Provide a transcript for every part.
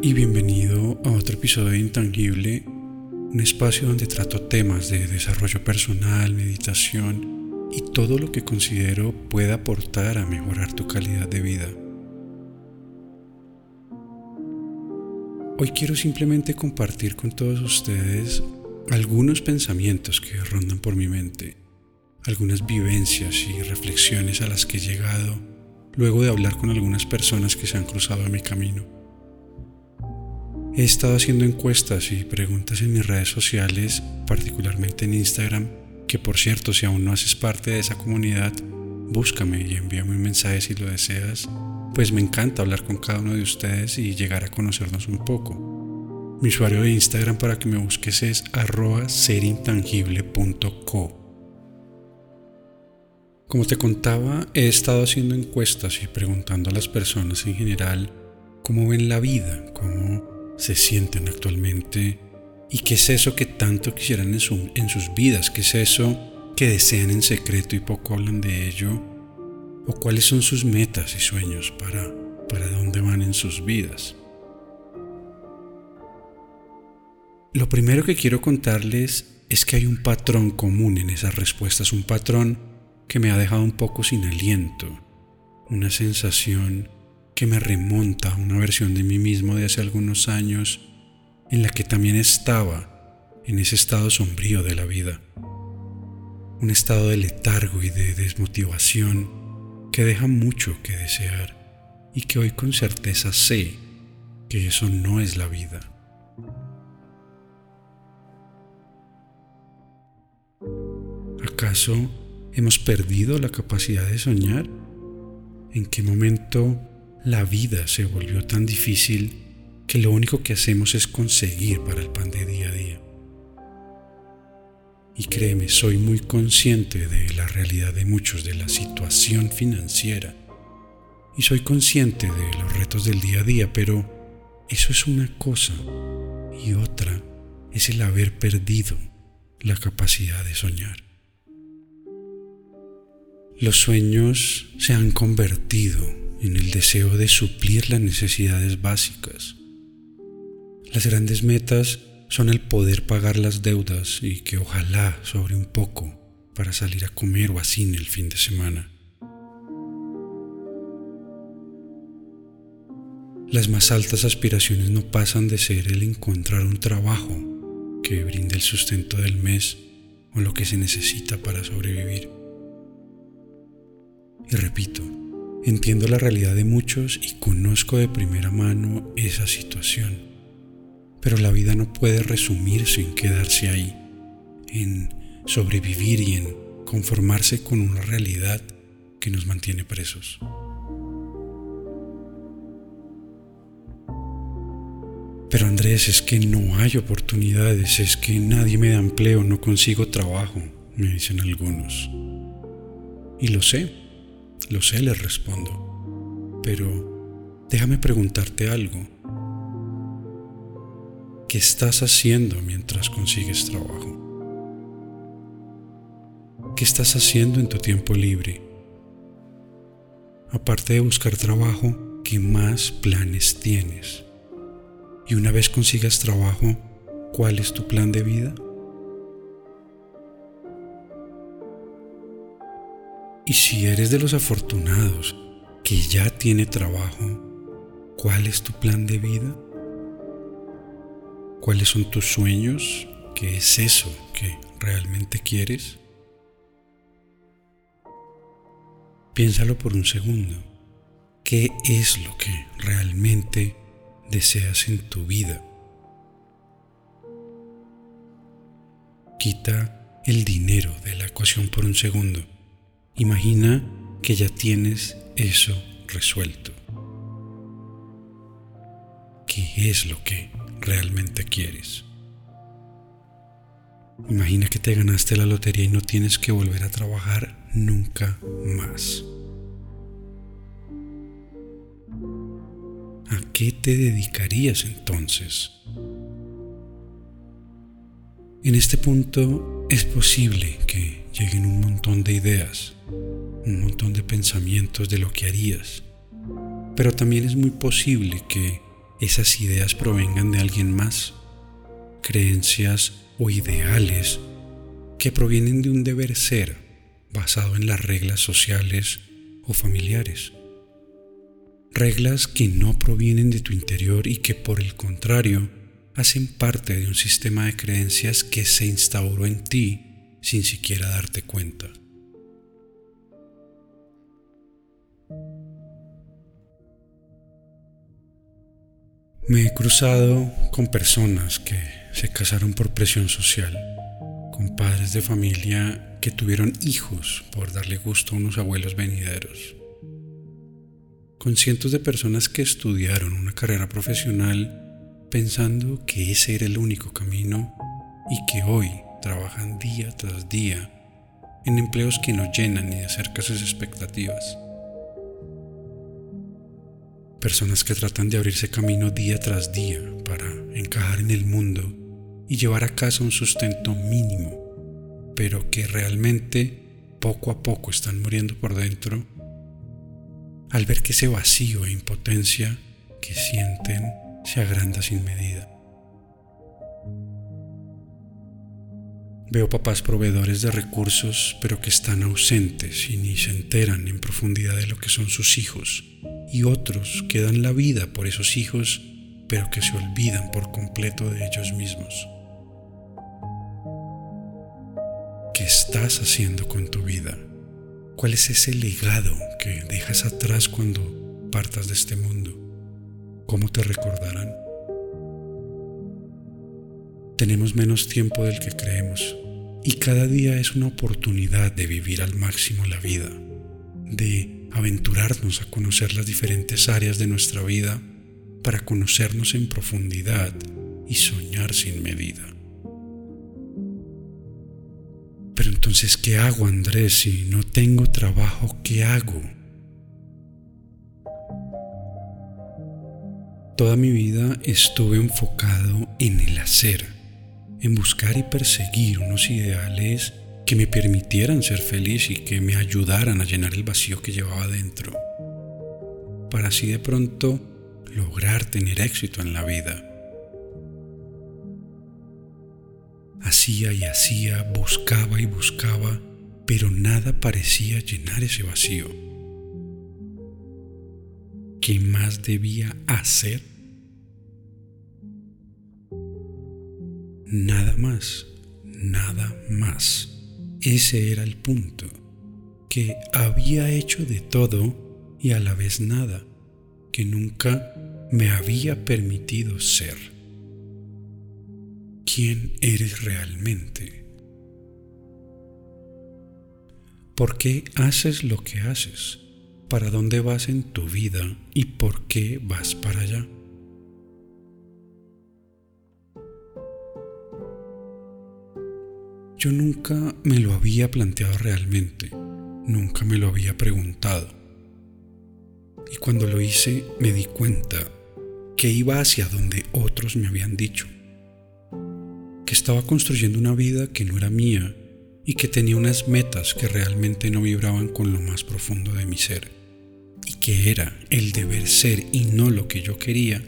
y bienvenido a otro episodio de Intangible, un espacio donde trato temas de desarrollo personal, meditación y todo lo que considero pueda aportar a mejorar tu calidad de vida. Hoy quiero simplemente compartir con todos ustedes algunos pensamientos que rondan por mi mente, algunas vivencias y reflexiones a las que he llegado luego de hablar con algunas personas que se han cruzado en mi camino. He estado haciendo encuestas y preguntas en mis redes sociales, particularmente en Instagram, que por cierto, si aún no haces parte de esa comunidad, búscame y envíame un mensaje si lo deseas, pues me encanta hablar con cada uno de ustedes y llegar a conocernos un poco. Mi usuario de Instagram para que me busques es arroba serintangible.co. Como te contaba, he estado haciendo encuestas y preguntando a las personas en general cómo ven la vida, cómo se sienten actualmente y qué es eso que tanto quisieran en, sus vidas, qué es eso que desean en secreto y poco hablan de ello, o cuáles son sus metas y sueños para, para dónde van en sus vidas. Lo primero que quiero contarles es que hay un patrón común en esas respuestas, un patrón que me ha dejado un poco sin aliento, una sensación que me remonta a una versión de mí mismo de hace algunos años en la que también estaba en ese estado sombrío de la vida. Un estado de letargo y de desmotivación que deja mucho que desear y que hoy con certeza sé que eso no es la vida. ¿Acaso hemos perdido la capacidad de soñar? ¿En qué momento la vida se volvió tan difícil que lo único que hacemos es conseguir para el pan de día a día. Y créeme, soy muy consciente de la realidad de muchos, de la situación financiera. Y soy consciente de los retos del día a día, pero eso es una cosa. Y otra es el haber perdido la capacidad de soñar. Los sueños se han convertido en el deseo de suplir las necesidades básicas. Las grandes metas son el poder pagar las deudas y que ojalá sobre un poco para salir a comer o a cine el fin de semana. Las más altas aspiraciones no pasan de ser el encontrar un trabajo que brinde el sustento del mes o lo que se necesita para sobrevivir. Y repito, Entiendo la realidad de muchos y conozco de primera mano esa situación. Pero la vida no puede resumirse en quedarse ahí, en sobrevivir y en conformarse con una realidad que nos mantiene presos. Pero Andrés, es que no hay oportunidades, es que nadie me da empleo, no consigo trabajo, me dicen algunos. Y lo sé, lo sé, les respondo. Pero déjame preguntarte algo. ¿Qué estás haciendo mientras consigues trabajo? ¿Qué estás haciendo en tu tiempo libre? Aparte de buscar trabajo, ¿qué más planes tienes? Y una vez consigas trabajo, ¿cuál es tu plan de vida? Y si eres de los afortunados que ya tiene trabajo, ¿cuál es tu plan de vida? ¿Cuáles son tus sueños? ¿Qué es eso que realmente quieres? Piénsalo por un segundo. ¿Qué es lo que realmente deseas en tu vida? Quita el dinero de la ecuación por un segundo. Imagina que ya tienes eso resuelto. ¿Qué es lo que realmente quieres? Imagina que te ganaste la lotería y no tienes que volver a trabajar nunca más. ¿A qué te dedicarías entonces? En este punto es posible que lleguen un montón de ideas un montón de pensamientos de lo que harías, pero también es muy posible que esas ideas provengan de alguien más, creencias o ideales que provienen de un deber ser basado en las reglas sociales o familiares. Reglas que no provienen de tu interior y que por el contrario hacen parte de un sistema de creencias que se instauró en ti sin siquiera darte cuenta. Me he cruzado con personas que se casaron por presión social, con padres de familia que tuvieron hijos por darle gusto a unos abuelos venideros, con cientos de personas que estudiaron una carrera profesional pensando que ese era el único camino y que hoy trabajan día tras día en empleos que no llenan ni de cerca sus expectativas. Personas que tratan de abrirse camino día tras día para encajar en el mundo y llevar a casa un sustento mínimo, pero que realmente poco a poco están muriendo por dentro al ver que ese vacío e impotencia que sienten se agranda sin medida. Veo papás proveedores de recursos, pero que están ausentes y ni se enteran en profundidad de lo que son sus hijos, y otros que dan la vida por esos hijos, pero que se olvidan por completo de ellos mismos. ¿Qué estás haciendo con tu vida? ¿Cuál es ese legado que dejas atrás cuando partas de este mundo? ¿Cómo te recordarán? Tenemos menos tiempo del que creemos y cada día es una oportunidad de vivir al máximo la vida, de aventurarnos a conocer las diferentes áreas de nuestra vida para conocernos en profundidad y soñar sin medida. Pero entonces, ¿qué hago, Andrés? Si no tengo trabajo, ¿qué hago? Toda mi vida estuve enfocado en el hacer en buscar y perseguir unos ideales que me permitieran ser feliz y que me ayudaran a llenar el vacío que llevaba dentro, para así de pronto lograr tener éxito en la vida. Hacía y hacía, buscaba y buscaba, pero nada parecía llenar ese vacío. ¿Qué más debía hacer? Nada más, nada más. Ese era el punto, que había hecho de todo y a la vez nada, que nunca me había permitido ser. ¿Quién eres realmente? ¿Por qué haces lo que haces? ¿Para dónde vas en tu vida y por qué vas para allá? Yo nunca me lo había planteado realmente, nunca me lo había preguntado. Y cuando lo hice me di cuenta que iba hacia donde otros me habían dicho, que estaba construyendo una vida que no era mía y que tenía unas metas que realmente no vibraban con lo más profundo de mi ser, y que era el deber ser y no lo que yo quería,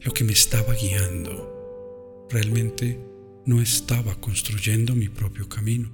lo que me estaba guiando. Realmente no estaba construyendo mi propio camino.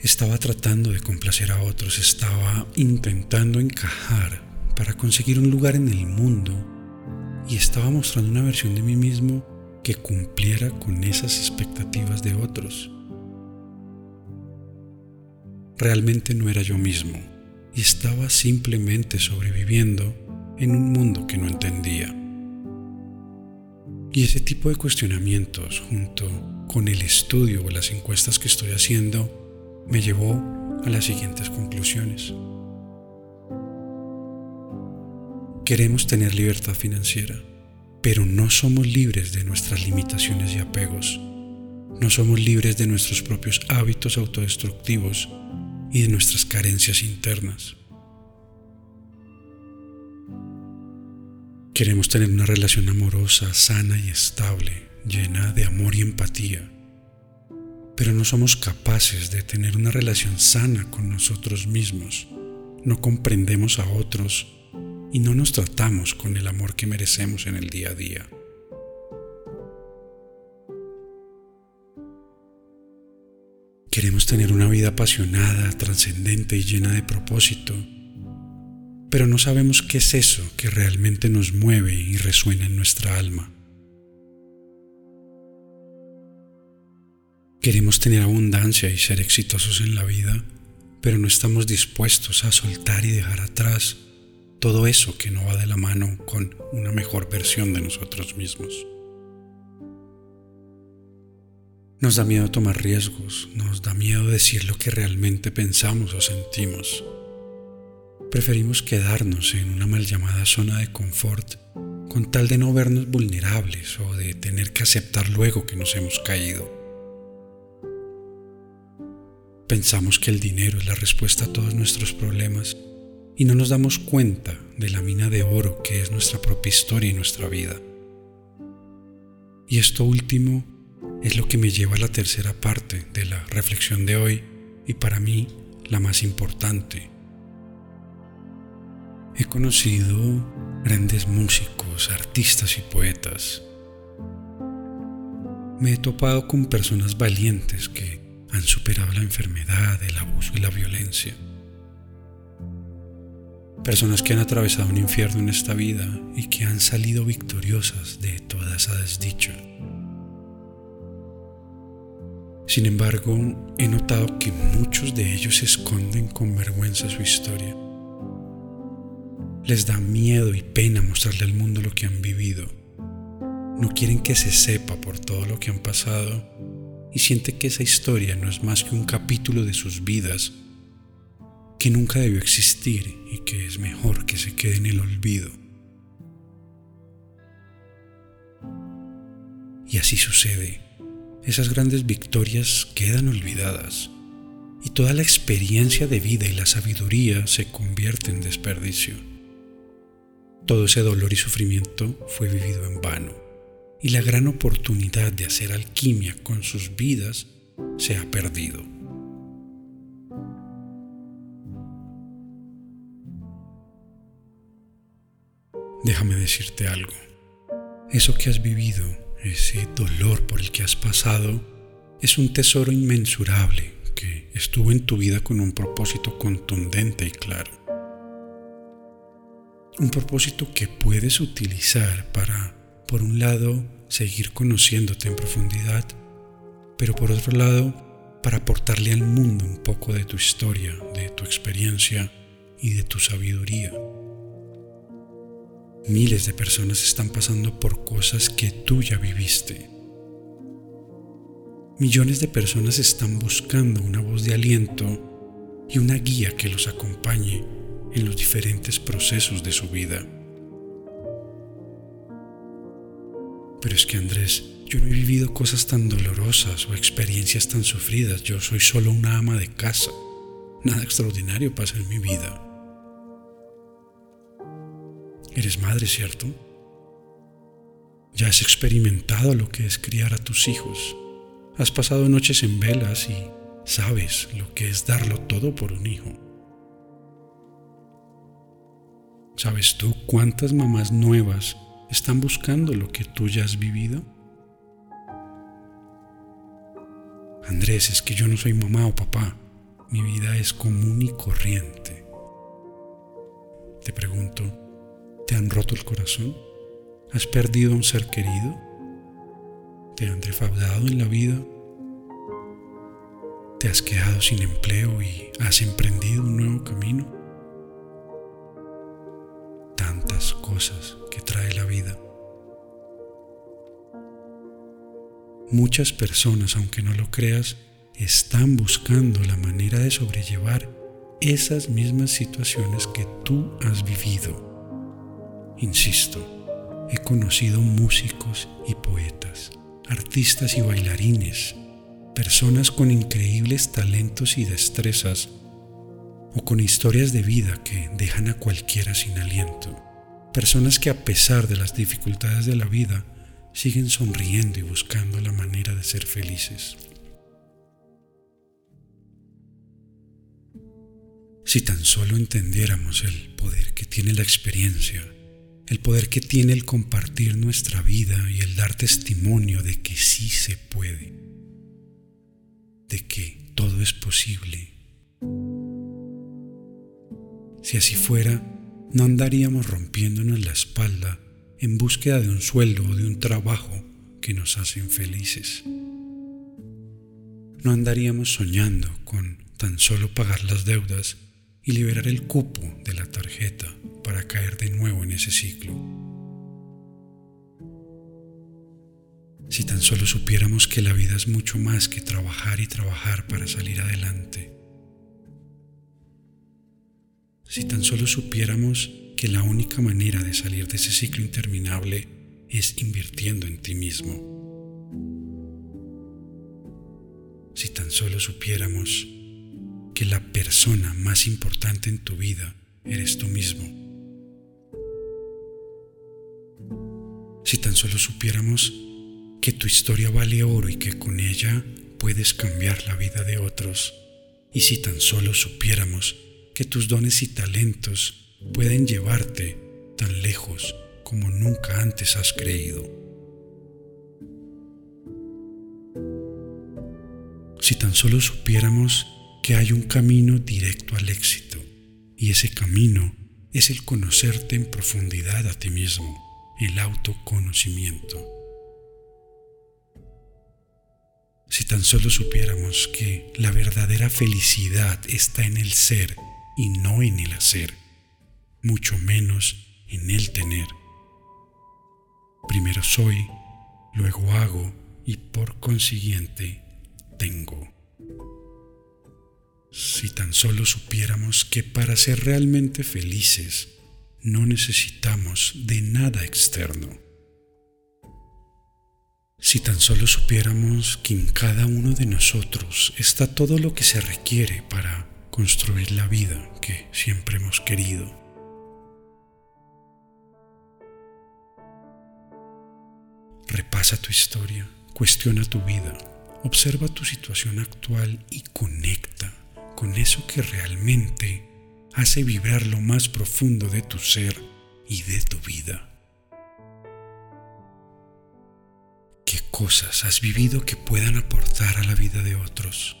Estaba tratando de complacer a otros, estaba intentando encajar para conseguir un lugar en el mundo y estaba mostrando una versión de mí mismo que cumpliera con esas expectativas de otros. Realmente no era yo mismo y estaba simplemente sobreviviendo en un mundo que no entendía. Y ese tipo de cuestionamientos, junto con el estudio o las encuestas que estoy haciendo, me llevó a las siguientes conclusiones. Queremos tener libertad financiera, pero no somos libres de nuestras limitaciones y apegos. No somos libres de nuestros propios hábitos autodestructivos y de nuestras carencias internas. Queremos tener una relación amorosa, sana y estable, llena de amor y empatía, pero no somos capaces de tener una relación sana con nosotros mismos. No comprendemos a otros y no nos tratamos con el amor que merecemos en el día a día. Queremos tener una vida apasionada, trascendente y llena de propósito, pero no sabemos qué es eso que realmente nos mueve y resuena en nuestra alma. Queremos tener abundancia y ser exitosos en la vida, pero no estamos dispuestos a soltar y dejar atrás todo eso que no va de la mano con una mejor versión de nosotros mismos. Nos da miedo tomar riesgos, nos da miedo decir lo que realmente pensamos o sentimos. Preferimos quedarnos en una mal llamada zona de confort con tal de no vernos vulnerables o de tener que aceptar luego que nos hemos caído. Pensamos que el dinero es la respuesta a todos nuestros problemas y no nos damos cuenta de la mina de oro que es nuestra propia historia y nuestra vida. Y esto último es lo que me lleva a la tercera parte de la reflexión de hoy y para mí la más importante. He conocido grandes músicos, artistas y poetas. Me he topado con personas valientes que han superado la enfermedad, el abuso y la violencia. Personas que han atravesado un infierno en esta vida y que han salido victoriosas de toda esa desdicha. Sin embargo, he notado que muchos de ellos esconden con vergüenza su historia. Les da miedo y pena mostrarle al mundo lo que han vivido. No quieren que se sepa por todo lo que han pasado y sienten que esa historia no es más que un capítulo de sus vidas que nunca debió existir y que es mejor que se quede en el olvido. Y así sucede esas grandes victorias quedan olvidadas y toda la experiencia de vida y la sabiduría se convierte en desperdicio. Todo ese dolor y sufrimiento fue vivido en vano y la gran oportunidad de hacer alquimia con sus vidas se ha perdido. Déjame decirte algo. Eso que has vivido ese dolor por el que has pasado es un tesoro inmensurable que estuvo en tu vida con un propósito contundente y claro. Un propósito que puedes utilizar para, por un lado, seguir conociéndote en profundidad, pero por otro lado, para aportarle al mundo un poco de tu historia, de tu experiencia y de tu sabiduría. Miles de personas están pasando por cosas que tú ya viviste. Millones de personas están buscando una voz de aliento y una guía que los acompañe en los diferentes procesos de su vida. Pero es que Andrés, yo no he vivido cosas tan dolorosas o experiencias tan sufridas. Yo soy solo una ama de casa. Nada extraordinario pasa en mi vida. Eres madre, ¿cierto? Ya has experimentado lo que es criar a tus hijos. Has pasado noches en velas y sabes lo que es darlo todo por un hijo. ¿Sabes tú cuántas mamás nuevas están buscando lo que tú ya has vivido? Andrés, es que yo no soy mamá o papá. Mi vida es común y corriente. Te pregunto, ¿Te han roto el corazón? ¿Has perdido a un ser querido? ¿Te han defraudado en la vida? ¿Te has quedado sin empleo y has emprendido un nuevo camino? Tantas cosas que trae la vida. Muchas personas, aunque no lo creas, están buscando la manera de sobrellevar esas mismas situaciones que tú has vivido. Insisto, he conocido músicos y poetas, artistas y bailarines, personas con increíbles talentos y destrezas o con historias de vida que dejan a cualquiera sin aliento. Personas que a pesar de las dificultades de la vida siguen sonriendo y buscando la manera de ser felices. Si tan solo entendiéramos el poder que tiene la experiencia, el poder que tiene el compartir nuestra vida y el dar testimonio de que sí se puede, de que todo es posible. Si así fuera, no andaríamos rompiéndonos la espalda en búsqueda de un sueldo o de un trabajo que nos hacen felices. No andaríamos soñando con tan solo pagar las deudas y liberar el cupo de la tarjeta para caer de nuevo en ese ciclo. Si tan solo supiéramos que la vida es mucho más que trabajar y trabajar para salir adelante. Si tan solo supiéramos que la única manera de salir de ese ciclo interminable es invirtiendo en ti mismo. Si tan solo supiéramos que la persona más importante en tu vida eres tú mismo. Si tan solo supiéramos que tu historia vale oro y que con ella puedes cambiar la vida de otros. Y si tan solo supiéramos que tus dones y talentos pueden llevarte tan lejos como nunca antes has creído. Si tan solo supiéramos que hay un camino directo al éxito y ese camino es el conocerte en profundidad a ti mismo, el autoconocimiento. Si tan solo supiéramos que la verdadera felicidad está en el ser y no en el hacer, mucho menos en el tener. Primero soy, luego hago y por consiguiente tengo. Si tan solo supiéramos que para ser realmente felices no necesitamos de nada externo. Si tan solo supiéramos que en cada uno de nosotros está todo lo que se requiere para construir la vida que siempre hemos querido. Repasa tu historia, cuestiona tu vida, observa tu situación actual y conecta con eso que realmente hace vibrar lo más profundo de tu ser y de tu vida. ¿Qué cosas has vivido que puedan aportar a la vida de otros?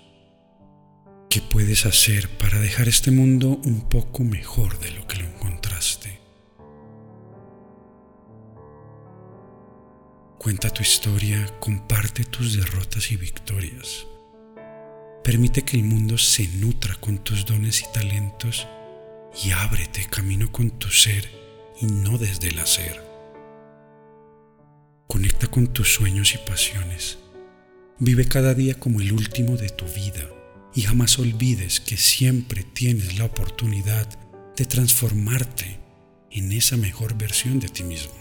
¿Qué puedes hacer para dejar este mundo un poco mejor de lo que lo encontraste? Cuenta tu historia, comparte tus derrotas y victorias. Permite que el mundo se nutra con tus dones y talentos y ábrete camino con tu ser y no desde el hacer. Conecta con tus sueños y pasiones. Vive cada día como el último de tu vida y jamás olvides que siempre tienes la oportunidad de transformarte en esa mejor versión de ti mismo.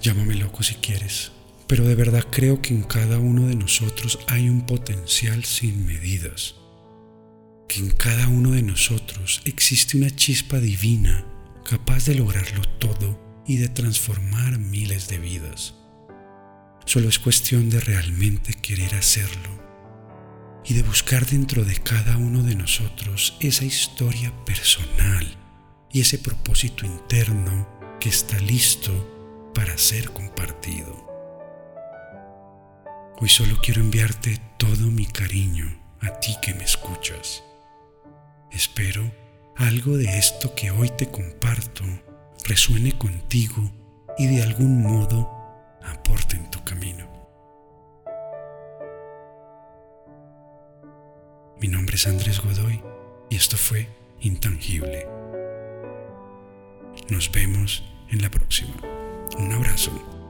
Llámame loco si quieres pero de verdad creo que en cada uno de nosotros hay un potencial sin medidas, que en cada uno de nosotros existe una chispa divina capaz de lograrlo todo y de transformar miles de vidas. Solo es cuestión de realmente querer hacerlo y de buscar dentro de cada uno de nosotros esa historia personal y ese propósito interno que está listo para ser compartido. Hoy solo quiero enviarte todo mi cariño a ti que me escuchas. Espero algo de esto que hoy te comparto resuene contigo y de algún modo aporte en tu camino. Mi nombre es Andrés Godoy y esto fue Intangible. Nos vemos en la próxima. Un abrazo.